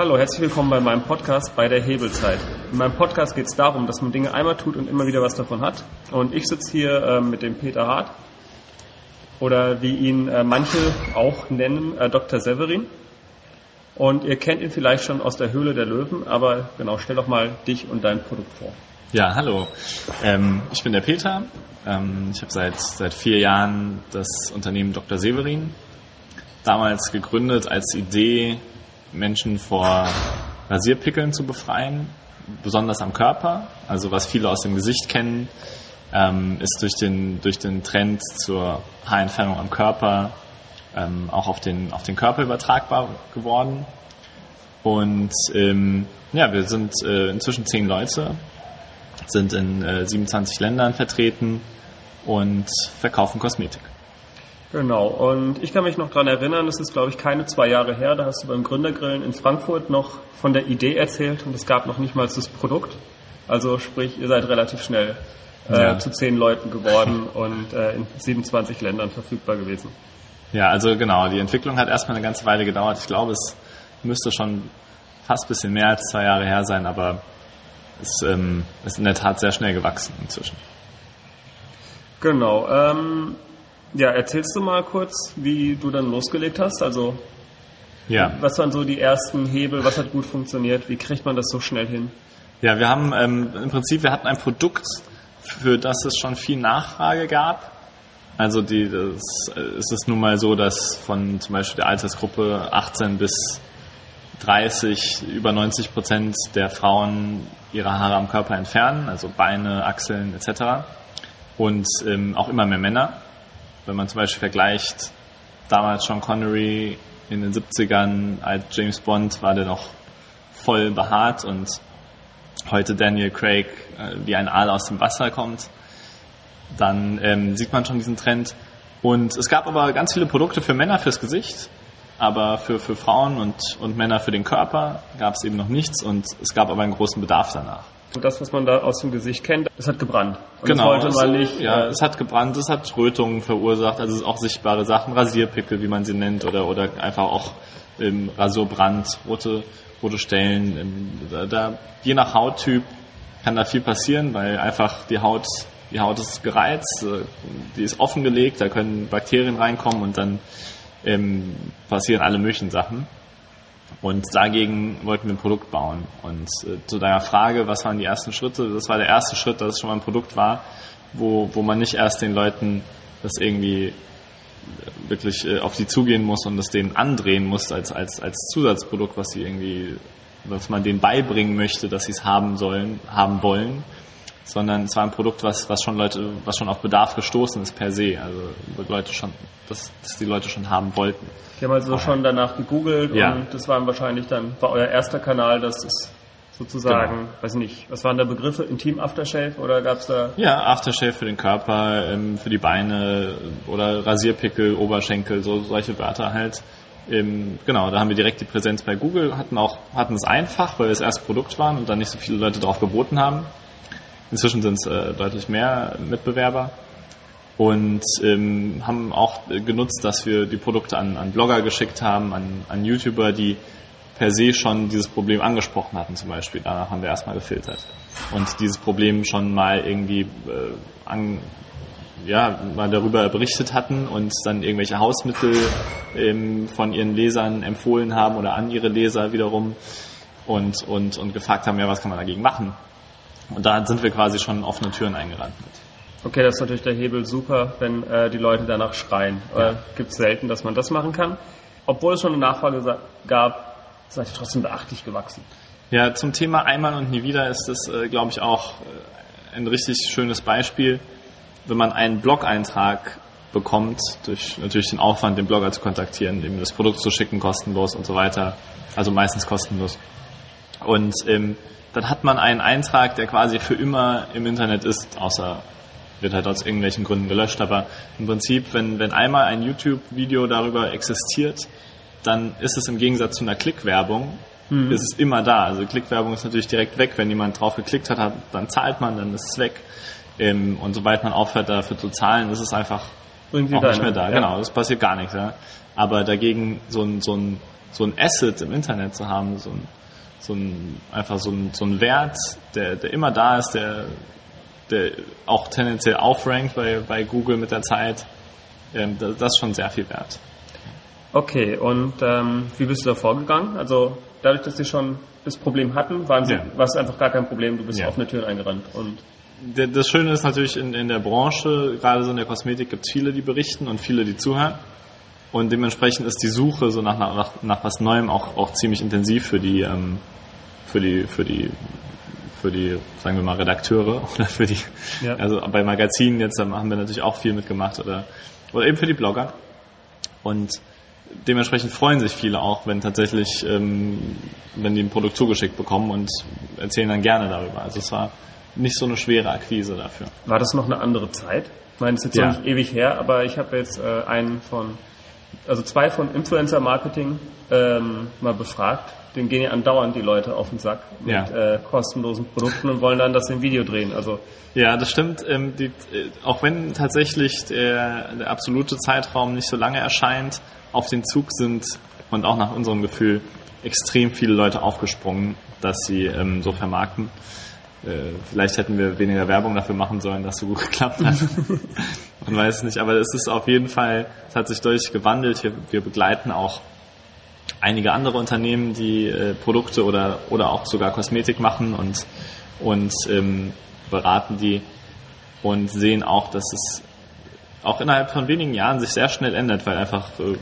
Hallo, herzlich willkommen bei meinem Podcast bei der Hebelzeit. In meinem Podcast geht es darum, dass man Dinge einmal tut und immer wieder was davon hat. Und ich sitze hier äh, mit dem Peter Hart oder wie ihn äh, manche auch nennen, äh, Dr. Severin. Und ihr kennt ihn vielleicht schon aus der Höhle der Löwen, aber genau, stell doch mal dich und dein Produkt vor. Ja, hallo. Ähm, ich bin der Peter. Ähm, ich habe seit, seit vier Jahren das Unternehmen Dr. Severin damals gegründet als Idee, Menschen vor Rasierpickeln zu befreien, besonders am Körper. Also was viele aus dem Gesicht kennen, ähm, ist durch den, durch den Trend zur Haarentfernung am Körper ähm, auch auf den, auf den Körper übertragbar geworden. Und ähm, ja, wir sind äh, inzwischen zehn Leute, sind in äh, 27 Ländern vertreten und verkaufen Kosmetik. Genau, und ich kann mich noch daran erinnern, das ist, glaube ich, keine zwei Jahre her, da hast du beim Gründergrillen in Frankfurt noch von der Idee erzählt und es gab noch nicht mal das Produkt. Also sprich, ihr seid relativ schnell äh, ja. zu zehn Leuten geworden und äh, in 27 Ländern verfügbar gewesen. Ja, also genau, die Entwicklung hat erstmal eine ganze Weile gedauert. Ich glaube, es müsste schon fast ein bisschen mehr als zwei Jahre her sein, aber es ähm, ist in der Tat sehr schnell gewachsen inzwischen. Genau. Ähm, ja, erzählst du mal kurz, wie du dann losgelegt hast? Also, ja. was waren so die ersten Hebel? Was hat gut funktioniert? Wie kriegt man das so schnell hin? Ja, wir haben ähm, im Prinzip, wir hatten ein Produkt, für das es schon viel Nachfrage gab. Also die, das, es ist nun mal so, dass von zum Beispiel der Altersgruppe 18 bis 30 über 90 Prozent der Frauen ihre Haare am Körper entfernen, also Beine, Achseln etc. Und ähm, auch immer mehr Männer. Wenn man zum Beispiel vergleicht, damals Sean Connery in den 70ern als James Bond war der noch voll behaart und heute Daniel Craig äh, wie ein Aal aus dem Wasser kommt, dann ähm, sieht man schon diesen Trend. Und es gab aber ganz viele Produkte für Männer fürs Gesicht, aber für, für Frauen und, und Männer für den Körper gab es eben noch nichts und es gab aber einen großen Bedarf danach. Und das, was man da aus dem Gesicht kennt, es hat gebrannt. Und genau. Das wollte man nicht. Ja, es hat gebrannt, es hat Rötungen verursacht, also auch sichtbare Sachen, Rasierpickel, wie man sie nennt, oder, oder einfach auch ähm, Rasurbrand, rote, rote Stellen. Ähm, da, je nach Hauttyp kann da viel passieren, weil einfach die Haut, die Haut ist gereizt, äh, die ist offengelegt, da können Bakterien reinkommen und dann ähm, passieren alle möglichen Sachen. Und dagegen wollten wir ein Produkt bauen. Und äh, zu deiner Frage, was waren die ersten Schritte? Das war der erste Schritt, dass es schon mal ein Produkt war, wo, wo man nicht erst den Leuten das irgendwie äh, wirklich äh, auf sie zugehen muss und das denen andrehen muss als, als, als Zusatzprodukt, was sie irgendwie, was man denen beibringen möchte, dass sie es haben sollen, haben wollen, sondern es war ein Produkt, was, was schon Leute, was schon auf Bedarf gestoßen ist per se. Also Leute schon, dass, dass die Leute schon haben wollten. Die haben also schon danach gegoogelt ja. und das waren wahrscheinlich dann, war euer erster Kanal, das ist sozusagen, genau. weiß nicht, was waren da Begriffe? Intim Aftershave oder gab es da? Ja, Aftershave für den Körper, ähm, für die Beine oder Rasierpickel, Oberschenkel, so solche Wörter halt. Ähm, genau, da haben wir direkt die Präsenz bei Google, hatten auch, hatten es einfach, weil wir das erste Produkt waren und dann nicht so viele Leute drauf geboten haben. Inzwischen sind es äh, deutlich mehr Mitbewerber und ähm, haben auch genutzt, dass wir die Produkte an, an Blogger geschickt haben, an, an YouTuber, die per se schon dieses Problem angesprochen hatten zum Beispiel. Danach haben wir erstmal gefiltert und dieses Problem schon mal irgendwie äh, an, ja, mal darüber berichtet hatten und dann irgendwelche Hausmittel ähm, von ihren Lesern empfohlen haben oder an ihre Leser wiederum und, und, und gefragt haben, ja, was kann man dagegen machen? Und da sind wir quasi schon offene Türen eingerannt Okay, das ist natürlich der Hebel super, wenn äh, die Leute danach schreien. Ja. Äh, Gibt es selten, dass man das machen kann. Obwohl es schon eine Nachfrage gab, seid ihr trotzdem beachtlich gewachsen. Ja, zum Thema einmal und nie wieder ist das, äh, glaube ich, auch äh, ein richtig schönes Beispiel. Wenn man einen Blog-Eintrag bekommt, durch natürlich den Aufwand, den Blogger zu kontaktieren, ihm das Produkt zu schicken, kostenlos und so weiter, also meistens kostenlos. Und ähm, dann hat man einen Eintrag, der quasi für immer im Internet ist, außer wird halt aus irgendwelchen Gründen gelöscht. Aber im Prinzip, wenn, wenn einmal ein YouTube-Video darüber existiert, dann ist es im Gegensatz zu einer Klickwerbung, mhm. ist es immer da. Also Klickwerbung ist natürlich direkt weg. Wenn jemand drauf geklickt hat, dann zahlt man, dann ist es weg. Ähm, und sobald man aufhört dafür zu zahlen, ist es einfach Irgendwie auch nicht mehr da. Ja. Genau, das passiert gar nichts. Ja. Aber dagegen so ein, so ein so ein Asset im Internet zu haben, so ein, so ein einfach so ein, so ein Wert, der, der immer da ist, der, der auch tendenziell aufrankt bei, bei Google mit der Zeit, ähm, das, das ist schon sehr viel wert. Okay, und ähm, wie bist du da vorgegangen? Also dadurch, dass sie schon das Problem hatten, waren sie, ja. war es einfach gar kein Problem, du bist ja. offene Türen eingerannt. Und das Schöne ist natürlich in, in der Branche, gerade so in der Kosmetik gibt es viele, die berichten und viele, die zuhören. Und dementsprechend ist die Suche so nach, nach, nach was Neuem auch, auch ziemlich intensiv für die, ähm, für die, für die, für die, sagen wir mal, Redakteure oder für die, ja. also bei Magazinen jetzt haben wir natürlich auch viel mitgemacht oder, oder eben für die Blogger. Und dementsprechend freuen sich viele auch, wenn tatsächlich, ähm, wenn die ein Produkt zugeschickt bekommen und erzählen dann gerne darüber. Also es war nicht so eine schwere Akquise dafür. War das noch eine andere Zeit? Ich meine, es ist jetzt ja. nicht ewig her, aber ich habe jetzt äh, einen von, also zwei von Influencer Marketing ähm, mal befragt. Den gehen ja andauernd die Leute auf den Sack mit ja. äh, kostenlosen Produkten und wollen dann das im Video drehen. Also ja, das stimmt. Ähm, die, äh, auch wenn tatsächlich der, der absolute Zeitraum nicht so lange erscheint, auf den Zug sind und auch nach unserem Gefühl extrem viele Leute aufgesprungen, dass sie ähm, so vermarkten. Äh, vielleicht hätten wir weniger Werbung dafür machen sollen, dass so gut geklappt hat. Man weiß es nicht, aber es ist auf jeden Fall, es hat sich deutlich gewandelt. Wir, wir begleiten auch einige andere Unternehmen, die äh, Produkte oder, oder auch sogar Kosmetik machen und, und ähm, beraten die und sehen auch, dass es auch innerhalb von wenigen Jahren sich sehr schnell ändert, weil einfach äh,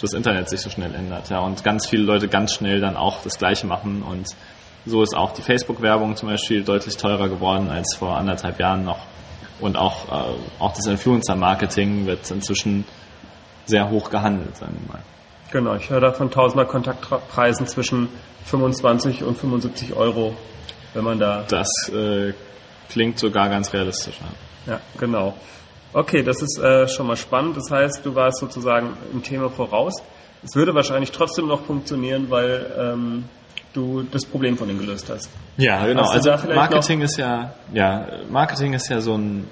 das Internet sich so schnell ändert. Ja, und ganz viele Leute ganz schnell dann auch das Gleiche machen. Und so ist auch die Facebook-Werbung zum Beispiel deutlich teurer geworden als vor anderthalb Jahren noch. Und auch, äh, auch das Influencer-Marketing wird inzwischen sehr hoch gehandelt, sagen wir mal. Genau, ich höre da von Tausender Kontaktpreisen zwischen 25 und 75 Euro, wenn man da. Das äh, klingt sogar ganz realistisch. Ja, ja genau. Okay, das ist äh, schon mal spannend. Das heißt, du warst sozusagen im Thema voraus. Es würde wahrscheinlich trotzdem noch funktionieren, weil ähm, du das Problem von denen gelöst hast. Ja, genau. Hast also Marketing ist ja, ja, Marketing ist ja so ein,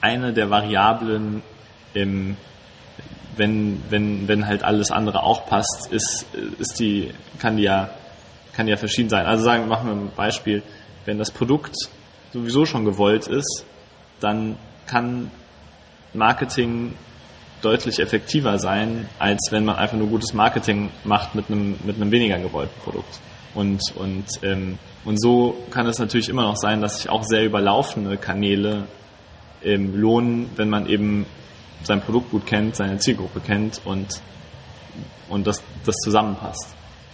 eine der Variablen im, wenn, wenn, wenn halt alles andere auch passt, ist, ist die, kann die ja, kann die ja verschieden sein. Also sagen, machen wir ein Beispiel. Wenn das Produkt sowieso schon gewollt ist, dann kann Marketing deutlich effektiver sein, als wenn man einfach nur gutes Marketing macht mit einem, mit einem weniger gewollten Produkt. Und, und, ähm, und so kann es natürlich immer noch sein, dass sich auch sehr überlaufende Kanäle ähm, lohnen, wenn man eben sein Produkt gut kennt, seine Zielgruppe kennt und, und das, das zusammenpasst.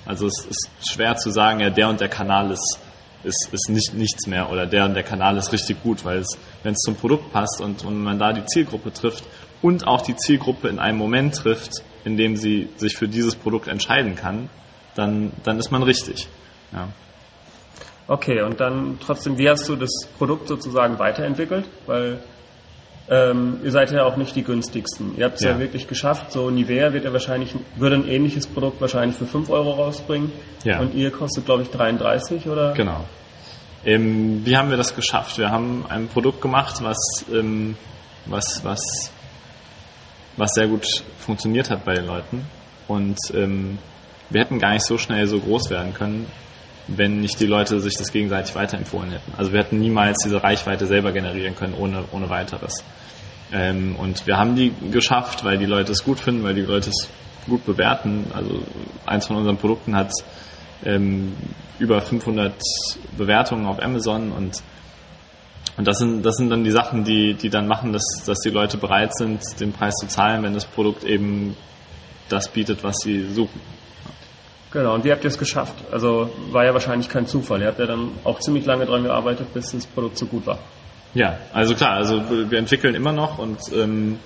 Also es ist schwer zu sagen, ja, der und der Kanal ist ist, ist nicht, nichts mehr oder der und der Kanal ist richtig gut, weil es, wenn es zum Produkt passt und, und man da die Zielgruppe trifft und auch die Zielgruppe in einem Moment trifft, in dem sie sich für dieses Produkt entscheiden kann, dann, dann ist man richtig. Ja. Okay, und dann trotzdem, wie hast du das Produkt sozusagen weiterentwickelt? Weil ähm, ihr seid ja auch nicht die günstigsten. Ihr habt es ja. ja. wirklich geschafft. So Nivea wird ja wahrscheinlich, würde ein ähnliches Produkt wahrscheinlich für 5 Euro rausbringen. Ja. Und ihr kostet, glaube ich, 33 oder? Genau. Ähm, wie haben wir das geschafft? Wir haben ein Produkt gemacht, was, ähm, was, was, was sehr gut funktioniert hat bei den Leuten. Und ähm, wir hätten gar nicht so schnell so groß werden können, wenn nicht die Leute sich das gegenseitig weiterempfohlen hätten. Also wir hätten niemals diese Reichweite selber generieren können ohne, ohne weiteres. Ähm, und wir haben die geschafft, weil die Leute es gut finden, weil die Leute es gut bewerten. Also eins von unseren Produkten hat ähm, über 500 Bewertungen auf Amazon und und das sind, das sind dann die Sachen, die, die dann machen, dass, dass die Leute bereit sind, den Preis zu zahlen, wenn das Produkt eben das bietet, was sie suchen. Genau, und wie habt ihr es geschafft? Also war ja wahrscheinlich kein Zufall. Ihr habt ja dann auch ziemlich lange dran gearbeitet, bis das Produkt so gut war. Ja, also klar, also wir entwickeln immer noch und, ähm,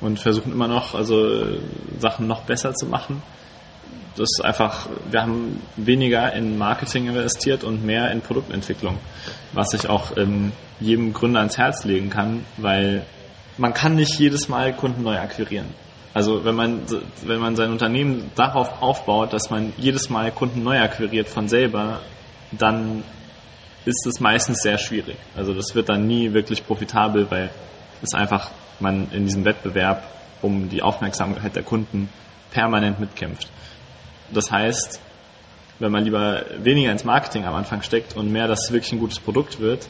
und versuchen immer noch, also Sachen noch besser zu machen. Das ist einfach, wir haben weniger in Marketing investiert und mehr in Produktentwicklung, was ich auch ähm, jedem Gründer ans Herz legen kann, weil man kann nicht jedes Mal Kunden neu akquirieren. Also wenn man, wenn man sein Unternehmen darauf aufbaut, dass man jedes Mal Kunden neu akquiriert von selber, dann ist es meistens sehr schwierig. Also das wird dann nie wirklich profitabel, weil es einfach man in diesem Wettbewerb um die Aufmerksamkeit der Kunden permanent mitkämpft. Das heißt, wenn man lieber weniger ins Marketing am Anfang steckt und mehr, dass es wirklich ein gutes Produkt wird,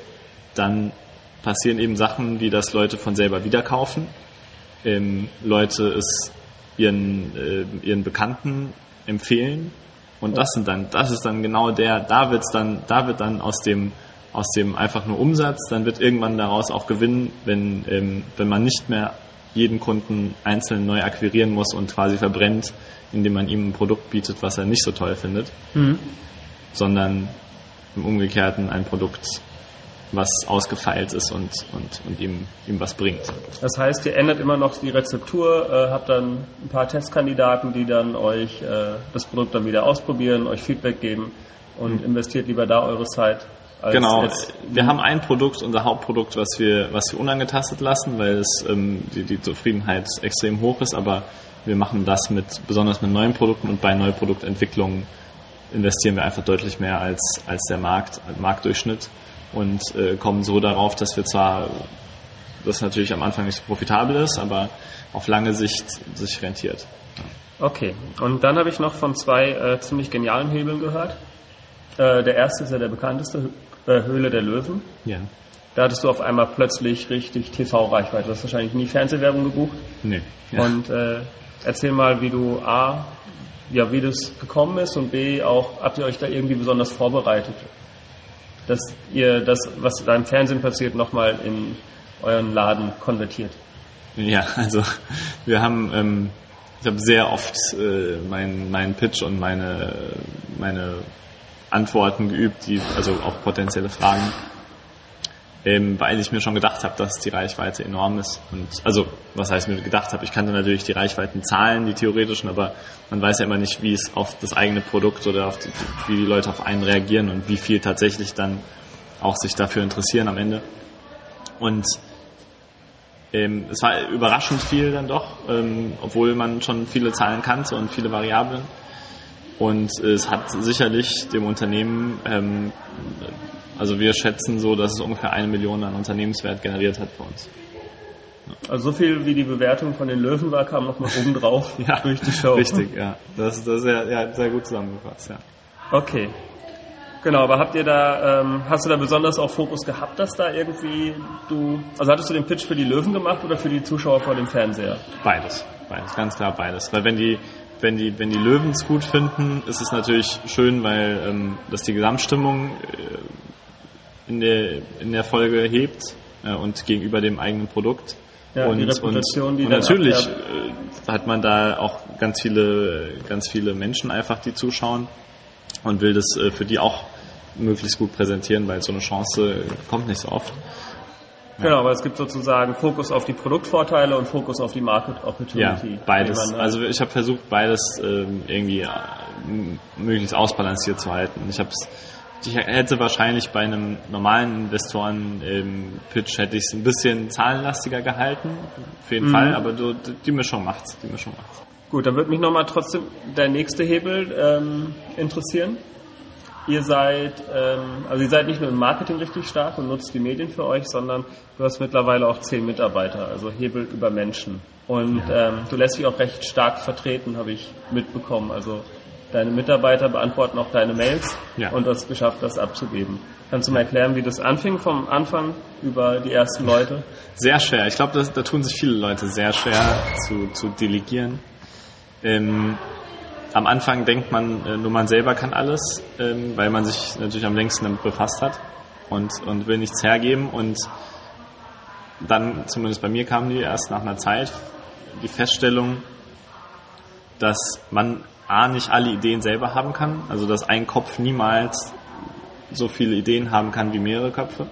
dann passieren eben Sachen, wie dass Leute von selber wieder kaufen, ähm, Leute es ihren, äh, ihren Bekannten empfehlen. Und das sind dann, das ist dann genau der, da wird's dann, da wird dann aus dem aus dem einfach nur Umsatz, dann wird irgendwann daraus auch Gewinn, wenn, ähm, wenn man nicht mehr jeden Kunden einzeln neu akquirieren muss und quasi verbrennt, indem man ihm ein Produkt bietet, was er nicht so toll findet, mhm. sondern im Umgekehrten ein Produkt, was ausgefeilt ist und, und, und ihm, ihm was bringt. Das heißt, ihr ändert immer noch die Rezeptur, äh, habt dann ein paar Testkandidaten, die dann euch äh, das Produkt dann wieder ausprobieren, euch Feedback geben und mhm. investiert lieber da eure Zeit genau, wir haben ein Produkt, unser Hauptprodukt, was wir, was wir unangetastet lassen, weil es ähm, die, die Zufriedenheit extrem hoch ist, aber wir machen das mit besonders mit neuen Produkten. Und bei Neuproduktentwicklungen investieren wir einfach deutlich mehr als, als der Markt, Marktdurchschnitt. Und äh, kommen so darauf, dass wir zwar das natürlich am Anfang nicht so profitabel ist, aber auf lange Sicht sich rentiert. Okay, und dann habe ich noch von zwei äh, ziemlich genialen Hebeln gehört. Äh, der erste ist ja der bekannteste, äh, Höhle der Löwen. Ja. Da hattest du auf einmal plötzlich richtig TV-Reichweite. Du hast wahrscheinlich nie Fernsehwerbung gebucht. Nee. Ja. Und äh, erzähl mal, wie du A, ja, wie das gekommen ist und B, auch, habt ihr euch da irgendwie besonders vorbereitet? Dass ihr das, was da im Fernsehen passiert, nochmal in euren Laden konvertiert? Ja, also wir haben, ähm, ich habe sehr oft äh, meinen mein Pitch und meine, meine Antworten geübt, die, also auf potenzielle Fragen, ähm, weil ich mir schon gedacht habe, dass die Reichweite enorm ist. Und also, was heißt mir gedacht habe, ich kannte natürlich die Reichweitenzahlen, die theoretischen, aber man weiß ja immer nicht, wie es auf das eigene Produkt oder auf die, wie die Leute auf einen reagieren und wie viel tatsächlich dann auch sich dafür interessieren am Ende. Und ähm, es war überraschend viel dann doch, ähm, obwohl man schon viele Zahlen kannte und viele Variablen. Und es hat sicherlich dem Unternehmen, ähm, also wir schätzen so, dass es ungefähr eine Million an Unternehmenswert generiert hat bei uns. Also so viel wie die Bewertung von den Löwen war, kam nochmal oben drauf ja, durch die Show. Richtig, ja. Das, das ist ja, ja sehr gut zusammengefasst, ja. Okay. Genau, aber habt ihr da, ähm, hast du da besonders auch Fokus gehabt, dass da irgendwie du, also hattest du den Pitch für die Löwen gemacht oder für die Zuschauer vor dem Fernseher? Beides, beides, ganz klar beides. Weil wenn die, wenn die, wenn die Löwen es gut finden, ist es natürlich schön, weil ähm, das die Gesamtstimmung äh, in, der, in der Folge hebt äh, und gegenüber dem eigenen Produkt. Ja, und, die Reputation, und, die und natürlich äh, hat man da auch ganz viele, ganz viele Menschen einfach, die zuschauen und will das äh, für die auch möglichst gut präsentieren, weil so eine Chance kommt nicht so oft. Genau, aber es gibt sozusagen Fokus auf die Produktvorteile und Fokus auf die Market Opportunity. Ja, beides. Man, also ich habe versucht, beides ähm, irgendwie äh, möglichst ausbalanciert zu halten. Ich habe ich hätte wahrscheinlich bei einem normalen Investoren-Pitch hätte ich es ein bisschen zahlenlastiger gehalten, auf jeden mhm. Fall, aber du, die Mischung macht's, die Mischung macht's. Gut, dann würde mich nochmal trotzdem der nächste Hebel ähm, interessieren ihr seid, ähm, also ihr seid nicht nur im Marketing richtig stark und nutzt die Medien für euch, sondern du hast mittlerweile auch zehn Mitarbeiter, also Hebel über Menschen. Und ähm, du lässt dich auch recht stark vertreten, habe ich mitbekommen. Also deine Mitarbeiter beantworten auch deine Mails ja. und hast geschafft, das abzugeben. Kannst du mal erklären, wie das anfing vom Anfang über die ersten Leute? Sehr schwer. Ich glaube, da tun sich viele Leute sehr schwer zu, zu delegieren. Ähm, am Anfang denkt man, äh, nur man selber kann alles, ähm, weil man sich natürlich am längsten damit befasst hat und, und will nichts hergeben. Und dann, zumindest bei mir, kam die erst nach einer Zeit die Feststellung, dass man A, nicht alle Ideen selber haben kann, also dass ein Kopf niemals so viele Ideen haben kann wie mehrere Köpfe.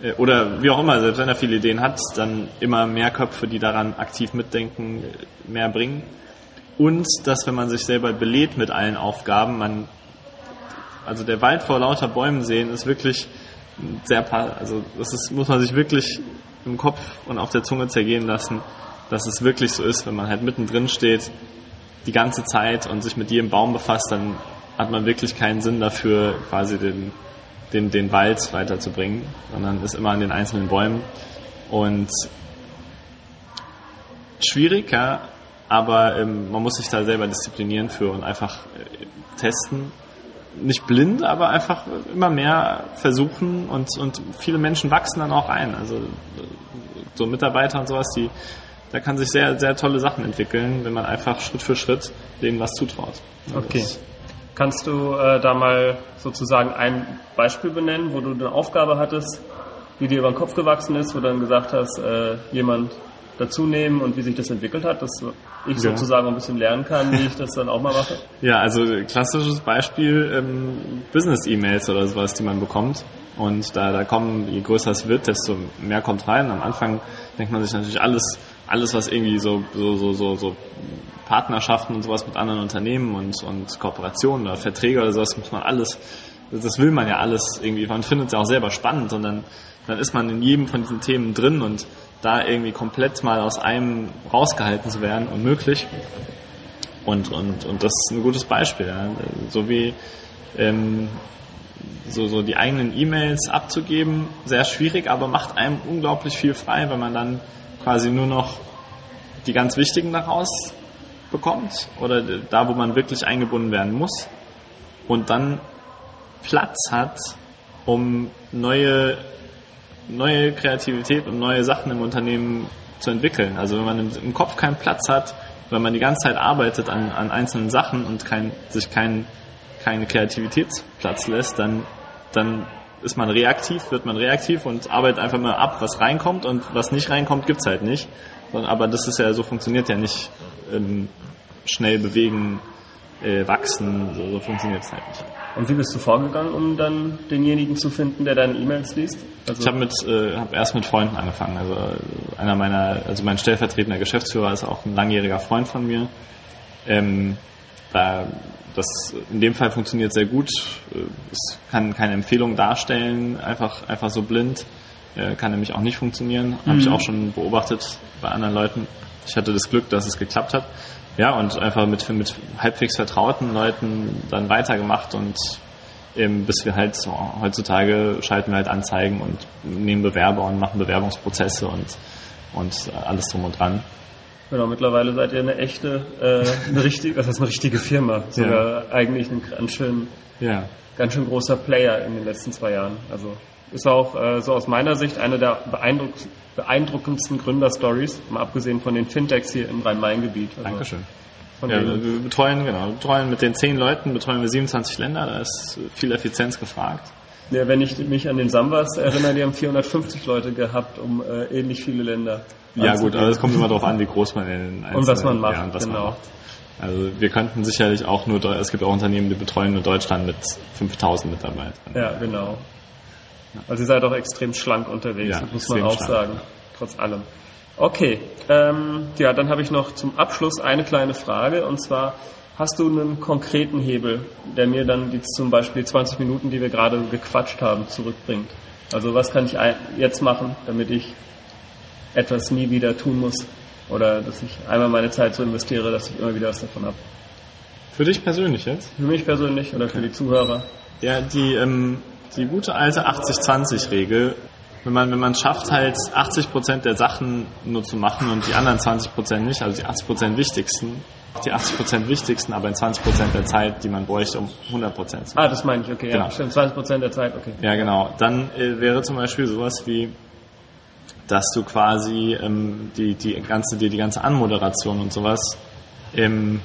Äh, oder wie auch immer, selbst wenn er viele Ideen hat, dann immer mehr Köpfe, die daran aktiv mitdenken, mehr bringen und dass, wenn man sich selber belädt mit allen Aufgaben, man, also der Wald vor lauter Bäumen sehen ist wirklich sehr, also das ist, muss man sich wirklich im Kopf und auf der Zunge zergehen lassen, dass es wirklich so ist, wenn man halt mittendrin steht, die ganze Zeit und sich mit jedem Baum befasst, dann hat man wirklich keinen Sinn dafür, quasi den, den, den Wald weiterzubringen, sondern ist immer an den einzelnen Bäumen. Und schwierig, ja, aber ähm, man muss sich da selber disziplinieren für und einfach äh, testen. Nicht blind, aber einfach immer mehr versuchen und, und viele Menschen wachsen dann auch ein. Also äh, so Mitarbeiter und sowas, die da kann sich sehr, sehr tolle Sachen entwickeln, wenn man einfach Schritt für Schritt denen was zutraut. Okay. Das Kannst du äh, da mal sozusagen ein Beispiel benennen, wo du eine Aufgabe hattest, die dir über den Kopf gewachsen ist, wo du dann gesagt hast, äh, jemand dazu nehmen und wie sich das entwickelt hat, dass ich ja. sozusagen ein bisschen lernen kann, wie ich das dann auch mal mache? Ja, also klassisches Beispiel ähm, Business-E-Mails oder sowas, die man bekommt. Und da, da kommen, je größer es wird, desto mehr kommt rein. Am Anfang denkt man sich natürlich alles, alles was irgendwie so, so, so, so, so Partnerschaften und sowas mit anderen Unternehmen und, und Kooperationen oder Verträge oder sowas muss man alles, das will man ja alles irgendwie, man findet es ja auch selber spannend und dann, dann ist man in jedem von diesen Themen drin und da irgendwie komplett mal aus einem rausgehalten zu werden, unmöglich. Und, und, und das ist ein gutes Beispiel. Ja. So wie ähm, so, so die eigenen E-Mails abzugeben, sehr schwierig, aber macht einem unglaublich viel frei, wenn man dann quasi nur noch die ganz wichtigen daraus bekommt oder da, wo man wirklich eingebunden werden muss und dann Platz hat, um neue, neue Kreativität und neue Sachen im Unternehmen zu entwickeln. Also wenn man im Kopf keinen Platz hat, wenn man die ganze Zeit arbeitet an, an einzelnen Sachen und kein, sich keinen keinen Kreativitätsplatz lässt, dann, dann ist man reaktiv, wird man reaktiv und arbeitet einfach mal ab, was reinkommt und was nicht reinkommt, gibt's halt nicht. Aber das ist ja, so funktioniert ja nicht ähm, schnell bewegen, äh, wachsen, so, so funktioniert es halt nicht. Und wie bist du vorgegangen, um dann denjenigen zu finden, der deine E-Mails liest? Also ich habe mit, äh, hab erst mit Freunden angefangen. Also einer meiner, also mein stellvertretender Geschäftsführer ist auch ein langjähriger Freund von mir. Ähm, da das in dem Fall funktioniert sehr gut. Es kann keine Empfehlung darstellen, einfach, einfach so blind. Äh, kann nämlich auch nicht funktionieren. Mhm. Habe ich auch schon beobachtet bei anderen Leuten. Ich hatte das Glück, dass es geklappt hat. Ja, und einfach mit, mit halbwegs vertrauten Leuten dann weitergemacht und eben bis wir halt so, heutzutage schalten wir halt Anzeigen und nehmen Bewerber und machen Bewerbungsprozesse und, und alles drum und dran. Genau, mittlerweile seid ihr eine echte, äh, eine richtige, das ist eine richtige Firma. Sogar ja. eigentlich ein ganz schön, ja. ganz schön großer Player in den letzten zwei Jahren. Also ist auch äh, so aus meiner Sicht eine der beeindruck beeindruckendsten Gründerstories, mal abgesehen von den Fintechs hier im Rhein-Main-Gebiet. Also Dankeschön. ja, wir betreuen, genau, betreuen mit den zehn Leuten betreuen wir 27 Länder, da ist viel Effizienz gefragt. Ja, wenn ich mich an den Sambas erinnere, die haben 450 Leute gehabt, um äh, ähnlich viele Länder. Ja gut, aber es kommt immer darauf an, wie groß man in den einzelnen, Und was man macht, ja, was genau. Man macht. Also wir könnten sicherlich auch nur, es gibt auch Unternehmen, die betreuen nur Deutschland mit 5000 Mitarbeitern. Ja, genau. Also ihr seid auch extrem schlank unterwegs, ja, muss man auch schlank. sagen, trotz allem. Okay, ähm, ja, dann habe ich noch zum Abschluss eine kleine Frage und zwar, Hast du einen konkreten Hebel, der mir dann die, zum Beispiel 20 Minuten, die wir gerade gequatscht haben, zurückbringt? Also was kann ich jetzt machen, damit ich etwas nie wieder tun muss? Oder dass ich einmal meine Zeit so investiere, dass ich immer wieder was davon habe? Für dich persönlich jetzt? Für mich persönlich oder für die Zuhörer? Ja, die, ähm, die gute alte 80-20-Regel wenn man, wenn man schafft, halt 80% der Sachen nur zu machen und die anderen 20% nicht, also die 80% wichtigsten, die 80% wichtigsten, aber in 20% der Zeit, die man bräuchte, um 100% zu machen. Ah, das meine ich, okay, genau. ja, stimmt, 20 der Zeit, okay. Ja, genau. Dann äh, wäre zum Beispiel sowas wie, dass du quasi ähm, die, die ganze, die, die ganze Anmoderation und sowas ähm,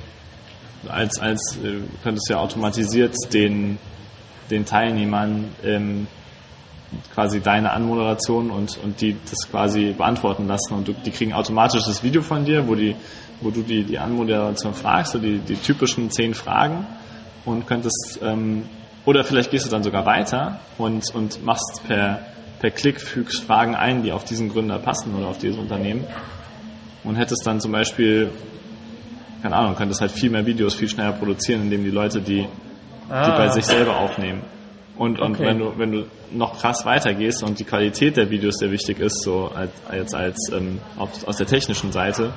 als, als äh, könntest du ja automatisiert den, den Teilnehmern ähm, quasi deine Anmoderation und, und die das quasi beantworten lassen. Und du, die kriegen automatisch das Video von dir, wo die, wo du die, die Anmoderation fragst, so die, die typischen zehn Fragen und könntest, ähm, oder vielleicht gehst du dann sogar weiter und, und machst per, per Klick fügst Fragen ein, die auf diesen Gründer passen oder auf dieses Unternehmen und hättest dann zum Beispiel, keine Ahnung, könntest halt viel mehr Videos viel schneller produzieren, indem die Leute die, ah. die bei sich selber aufnehmen. Und, und okay. wenn du wenn du noch krass weitergehst und die Qualität der Videos sehr wichtig ist, so als, als, als ähm, auf, aus der technischen Seite,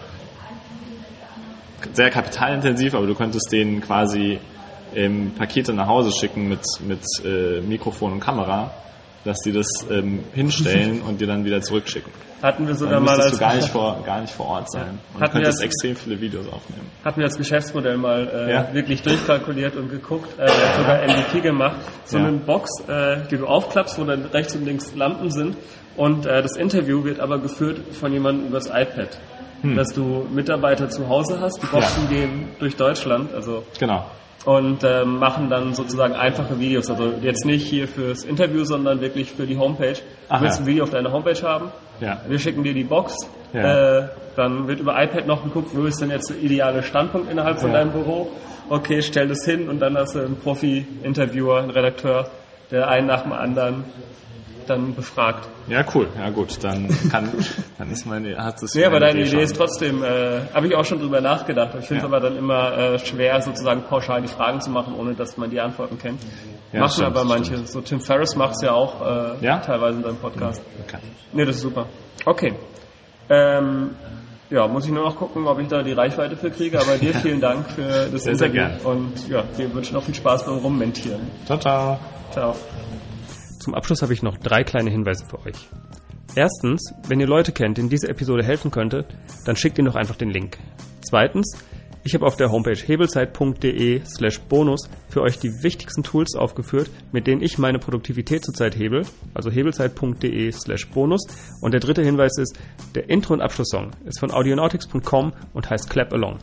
sehr kapitalintensiv, aber du könntest denen quasi ähm, Pakete nach Hause schicken mit, mit äh, Mikrofon und Kamera dass die das ähm, hinstellen und dir dann wieder zurückschicken. Hatten wir sogar Dann mal als du gar nicht vor, gar nicht vor Ort sein und Hatten könntest das- extrem viele Videos aufnehmen. hatten wir das Geschäftsmodell mal äh, Ja. wirklich durchkalkuliert und geguckt, äh, sogar MVP gemacht. So Ja. eine Box, äh, die du aufklappst, wo dann rechts und links Lampen sind. Und äh, das Interview wird aber geführt von jemandem übers iPad. Dass du Mitarbeiter zu Hause hast, die Boxen gehen durch Deutschland, also Genau. Und ähm, machen dann sozusagen einfache Videos. Also jetzt nicht hier fürs Interview, sondern wirklich für die Homepage. Ach du willst ein Video auf deiner Homepage haben, Ja. wir schicken dir die Box, Ja. äh, dann wird über iPad noch geguckt, wo ist denn jetzt der ideale Standpunkt innerhalb von Ja. deinem Büro. Okay, stell das hin und dann hast du einen Profi-Interviewer, einen Redakteur, der einen nach dem anderen dann befragt. Ja, cool. Ja, gut. Dann kann, dann ist meine, hat es Nee, aber deine Idee schon. ist trotzdem, äh, habe ich auch schon drüber nachgedacht. Ich finde es Ja. aber dann immer äh, schwer, sozusagen pauschal die Fragen zu machen, ohne dass man die Antworten kennt. Ja, Machen stimmt, aber manche. stimmt. So Tim Ferriss macht es ja auch äh, Ja? teilweise in seinem Podcast. Okay. Nee, das ist super. Okay. Ähm, ja, muss ich nur noch gucken, ob ich da die Reichweite für kriege. Aber dir vielen Dank für das Sehr, sehr Interview. gern. Und ja, wir wünschen noch viel Spaß beim Rummentieren. Ciao, ciao. Ciao. Zum Abschluss habe ich noch drei kleine Hinweise für euch. Erstens, wenn ihr Leute kennt, denen diese Episode helfen könnte, dann schickt ihnen doch einfach den Link. Zweitens, ich habe auf der Homepage hebelzeit.de slash bonus für euch die wichtigsten Tools aufgeführt, mit denen ich meine Produktivität zurzeit hebel, also hebelzeit.de slash bonus. Und der dritte Hinweis ist, der Intro- und Abschlusssong ist von audionautics.com und heißt Clap Along.